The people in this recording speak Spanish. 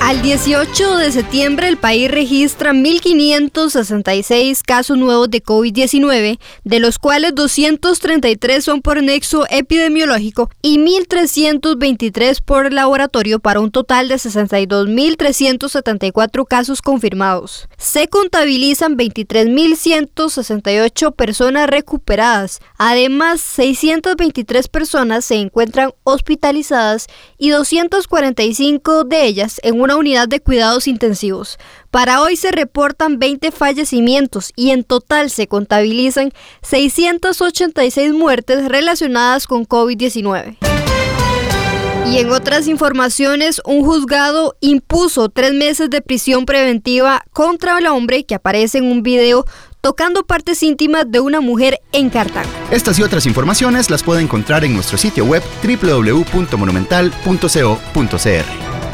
Al 18 de septiembre el país registra 1.566 casos nuevos de COVID-19, de los cuales 233 son por nexo epidemiológico y 1.323 por laboratorio para un total de 62.374 casos confirmados. Se contabilizan 23.168 personas recuperadas. Además, 623 personas se encuentran hospitalizadas y 245 de ellas en una unidad de cuidados intensivos. Para hoy se reportan 20 fallecimientos y en total se contabilizan 686 muertes relacionadas con COVID-19. Y en otras informaciones, un juzgado impuso tres meses de prisión preventiva contra el hombre que aparece en un video tocando partes íntimas de una mujer en Cartago. Estas y otras informaciones las puede encontrar en nuestro sitio web www.monumental.co.cr.